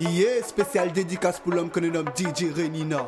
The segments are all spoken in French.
Yeah, spécial dédicace pour l'homme que nous nomme DJ Renina.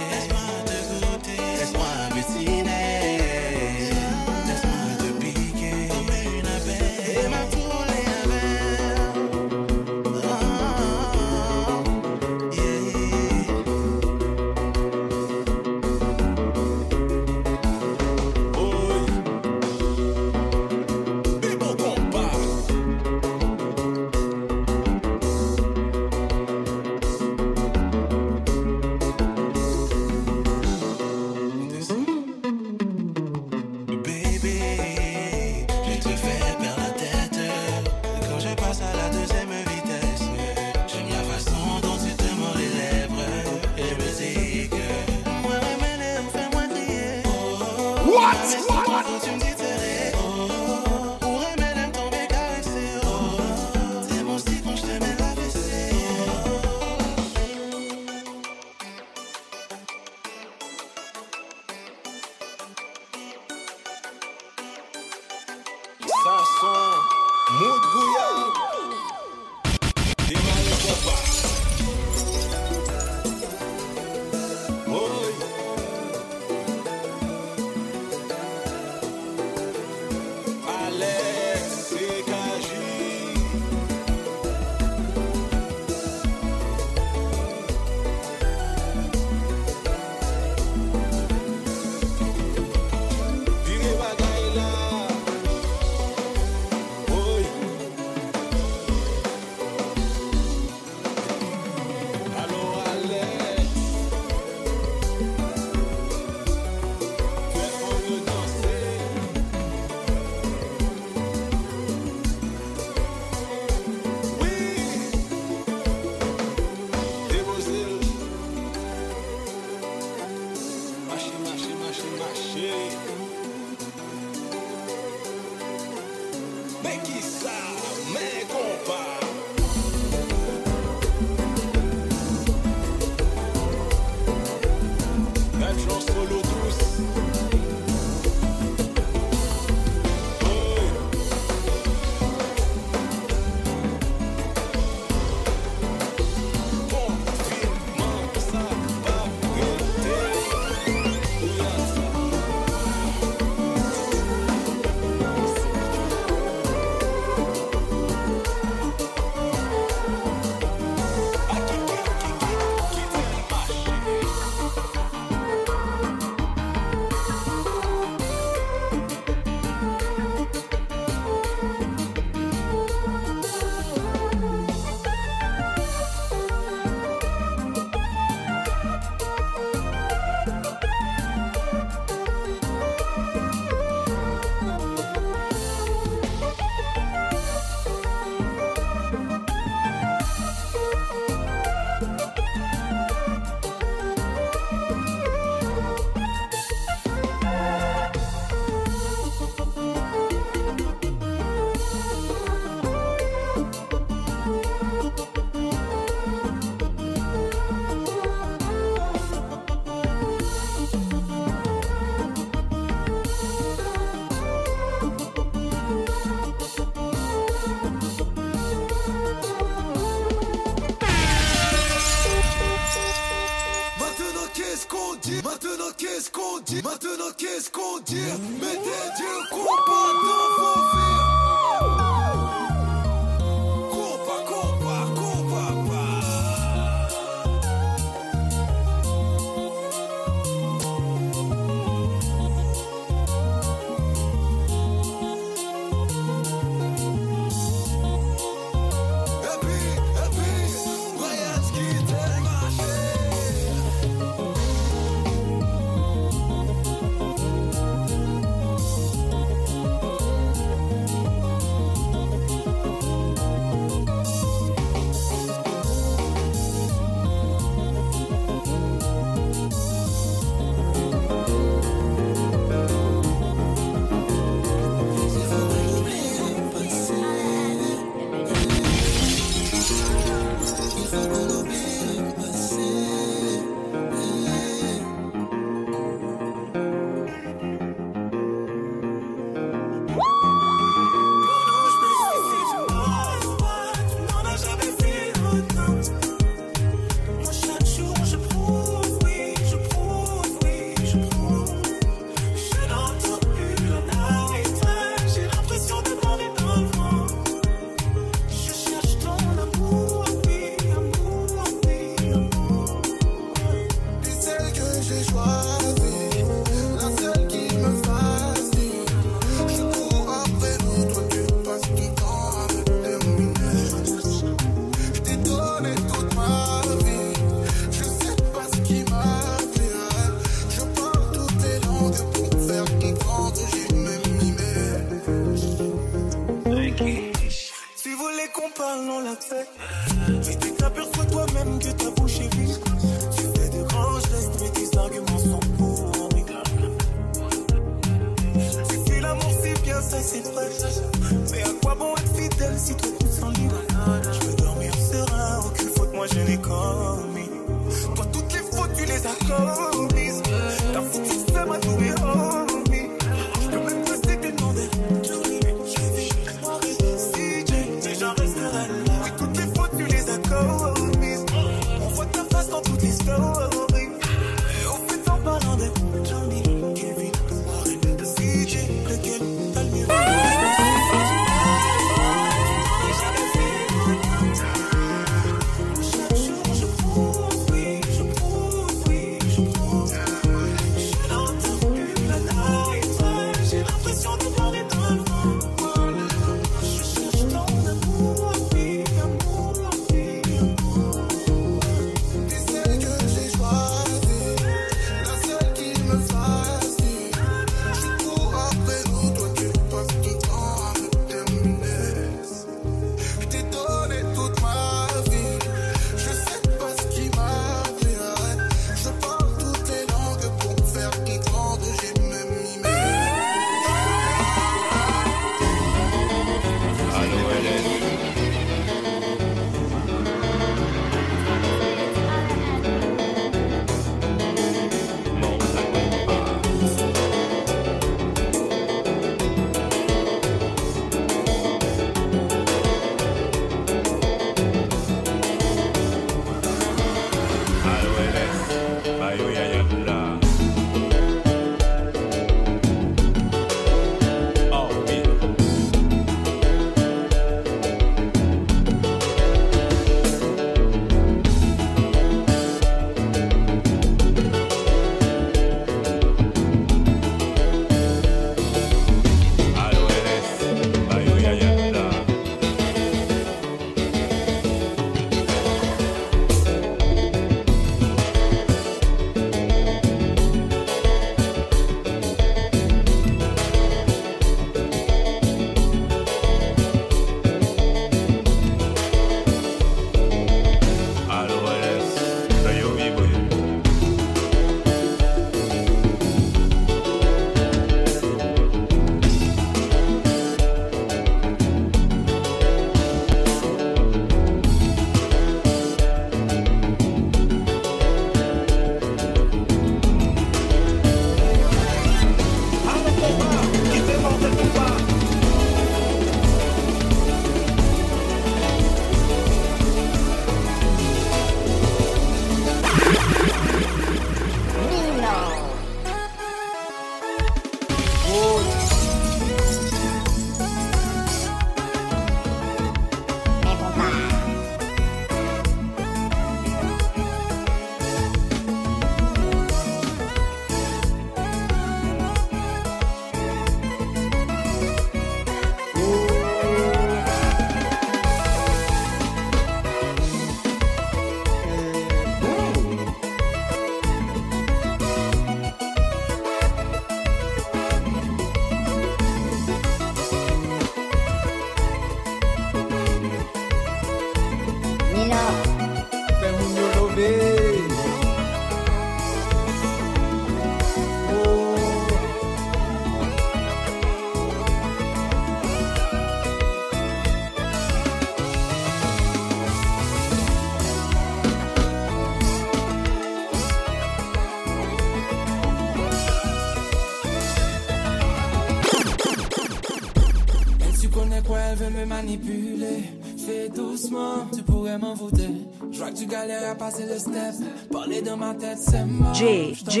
Manipuler. Fais doucement, tu pourrais m'en voûter. Je vois que tu galères à passer le step. Parler dans ma tête, c'est mort. J, J.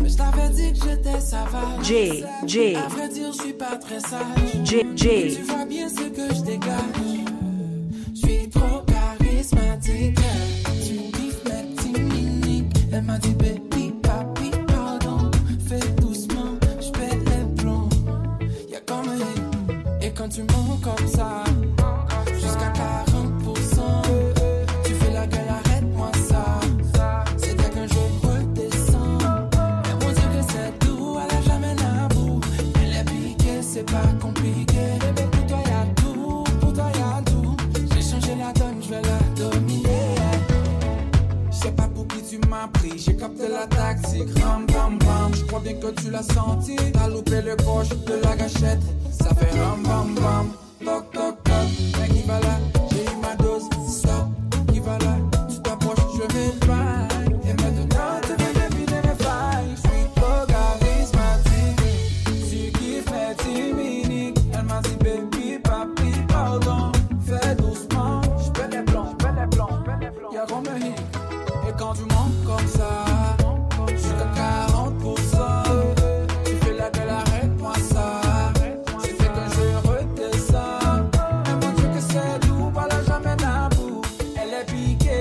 Mais je t'avais dit que j'étais sauvage. J, J. À vrai dire, je suis pas très sage. J, J. Tu vois bien ce que je dégage. Je suis trop charismatique. Tu kiffes mes petits mimiques. Elle m'a dit, tu mens comme ça. Jusqu'à 40%. Tu fais la gueule, arrête-moi ça. C'est dès que je redescends. Mais on dit que c'est tout, elle a jamais la boue. Elle est piquée, c'est pas compliqué. Bébé, pour toi y'a tout, pour toi y'a tout. J'ai changé la donne, je vais la dominer. Je sais pas pour qui tu m'as pris, j'ai capté la tactique. Ram, bam, bam, je crois bien que tu l'as senti. T'as loupé le coche de la gâchette. Ça fait ram bam bam, toc toc toc, mec il va là.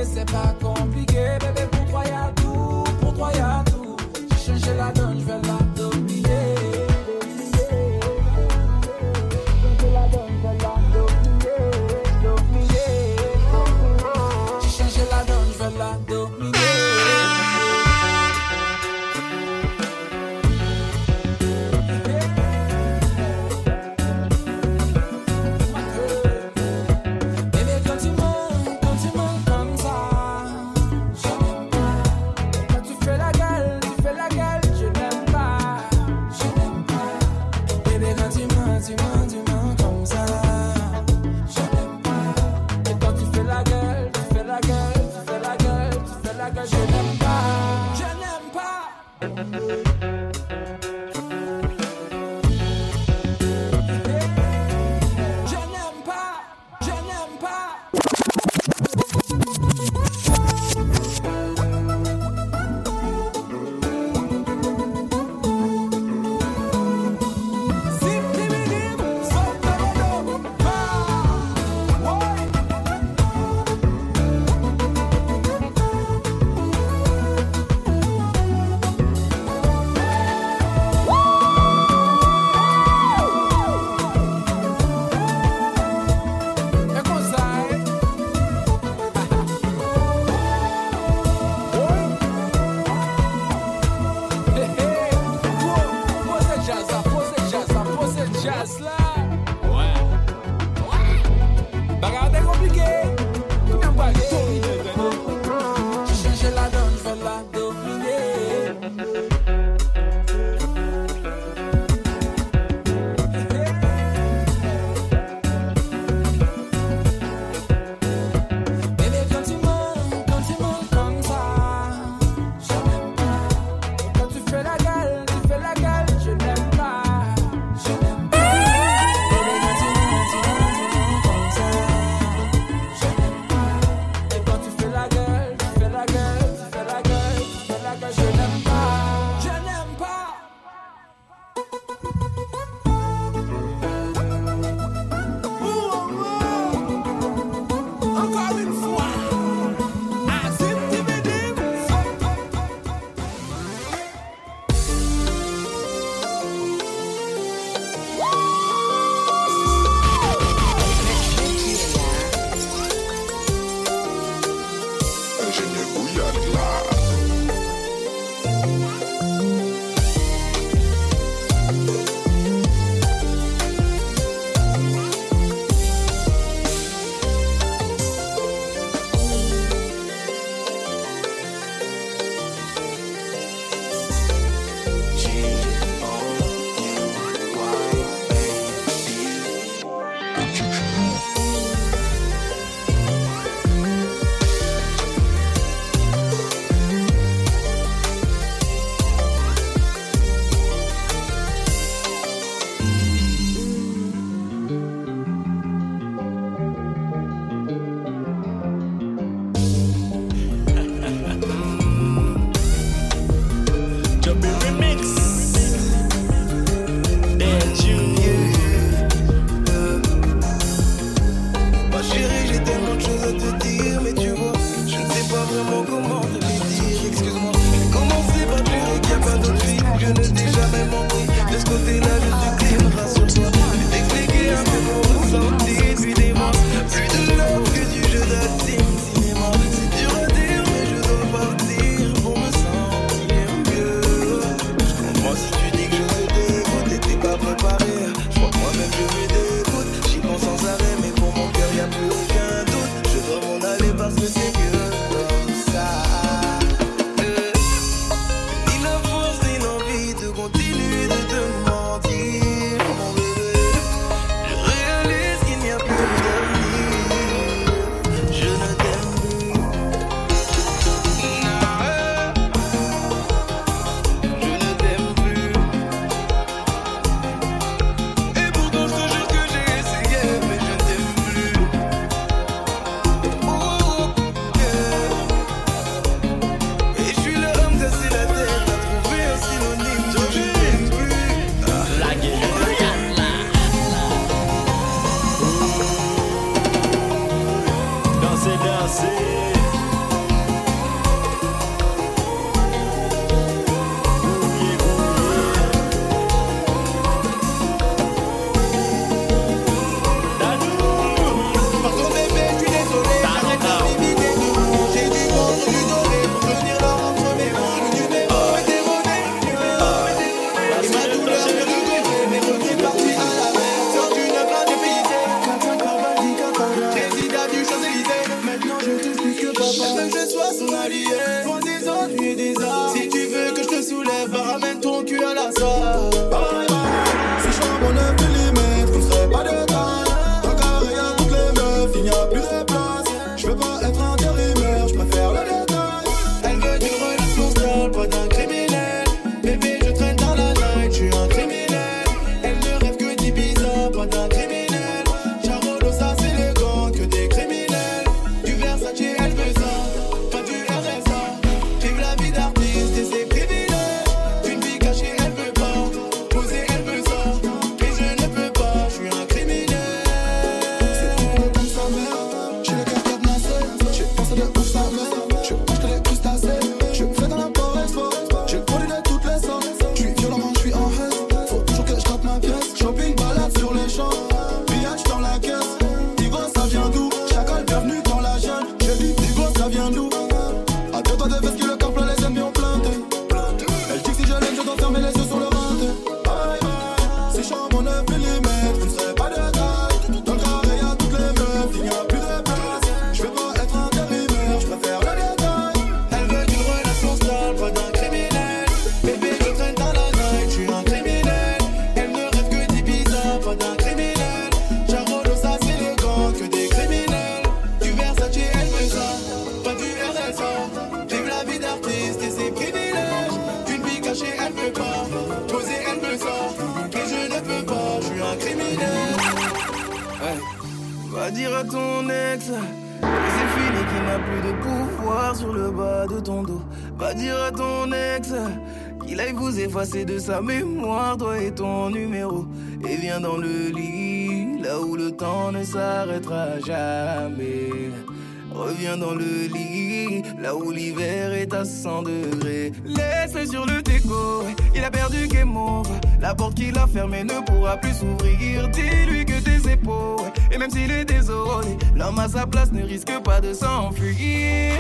c'est pas compliqué, bébé. peux pas poser, elle me sort. Mais je ne peux pas, je suis un criminel. Va dire à ton ex que c'est fini qu'il n'a plus de pouvoir sur le bas de ton dos. Va dire à ton ex qu'il aille vous effacer de sa mémoire, toi et ton numéro. Et viens dans le lit, là où le temps ne s'arrêtera jamais. Reviens dans le lit, là où l'hiver est à 100 degrés. Laisse-le sur le déco, il a perdu game over. La porte qu'il a fermée ne pourra plus s'ouvrir. Dis-lui que tes épaules, et même s'il est désolé, l'homme à sa place ne risque pas de s'enfuir.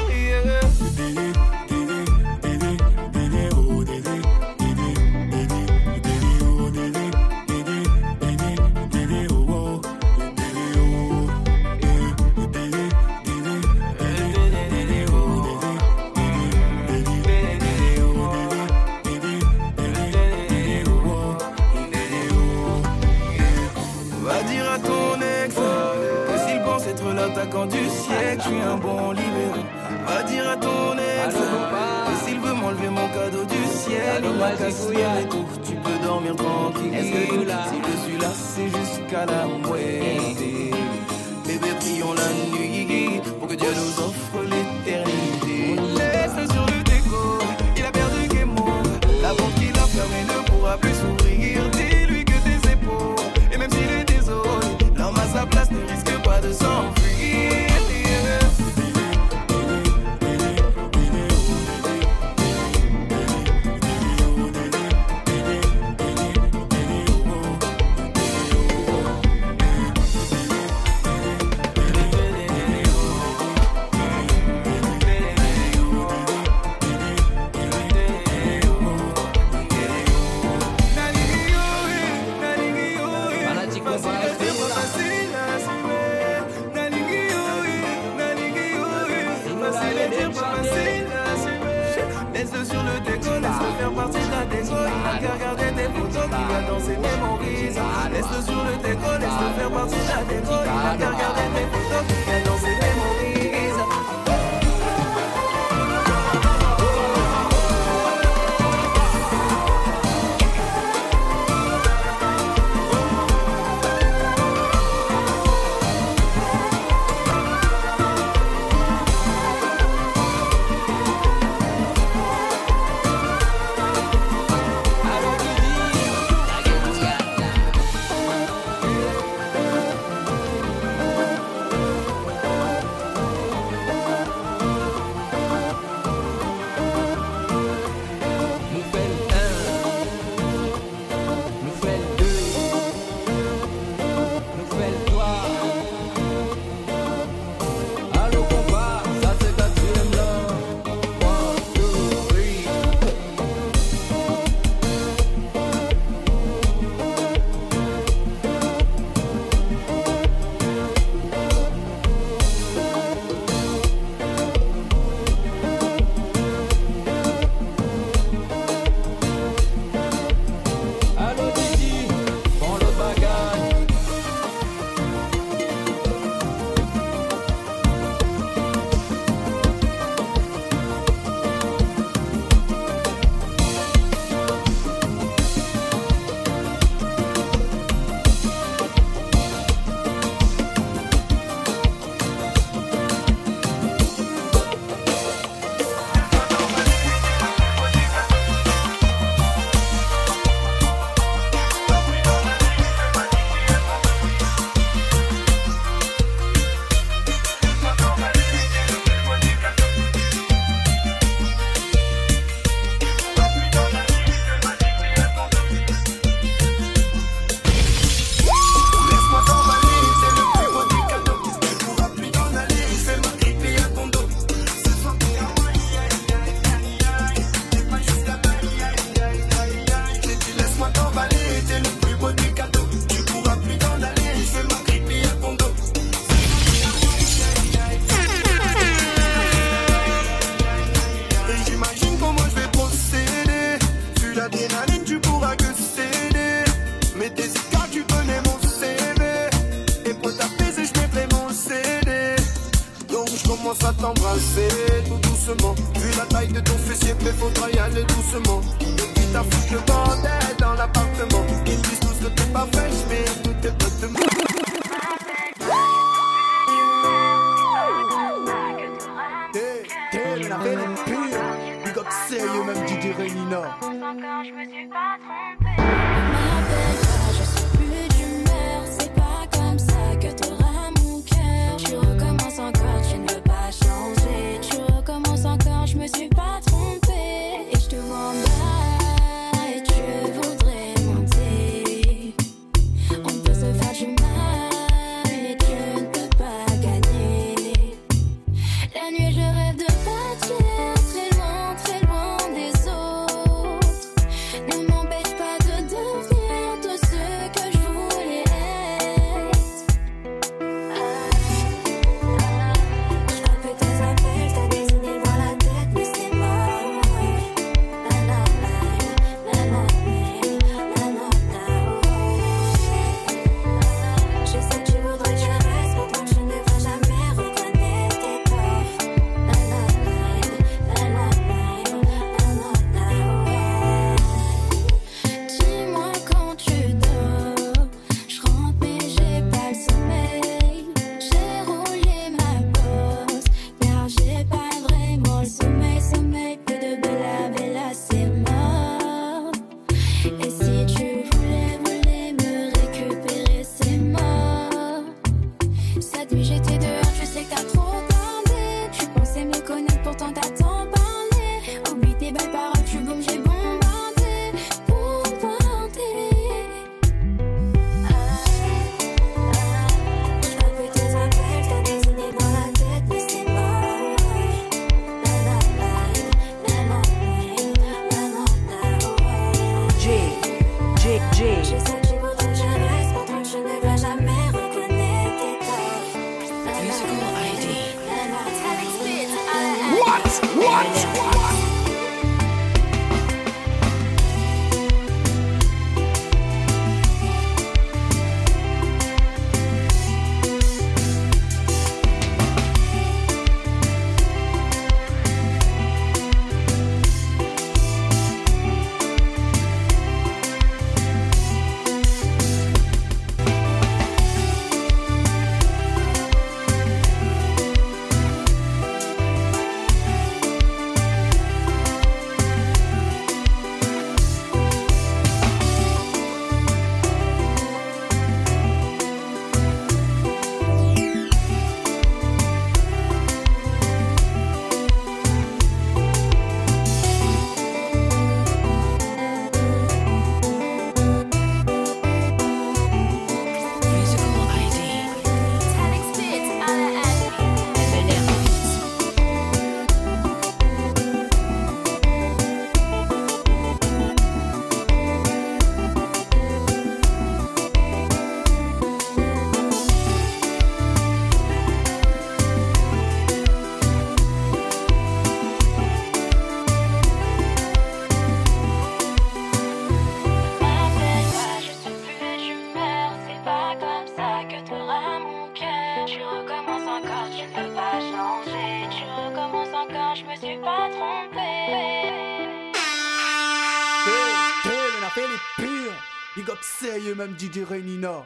T'es,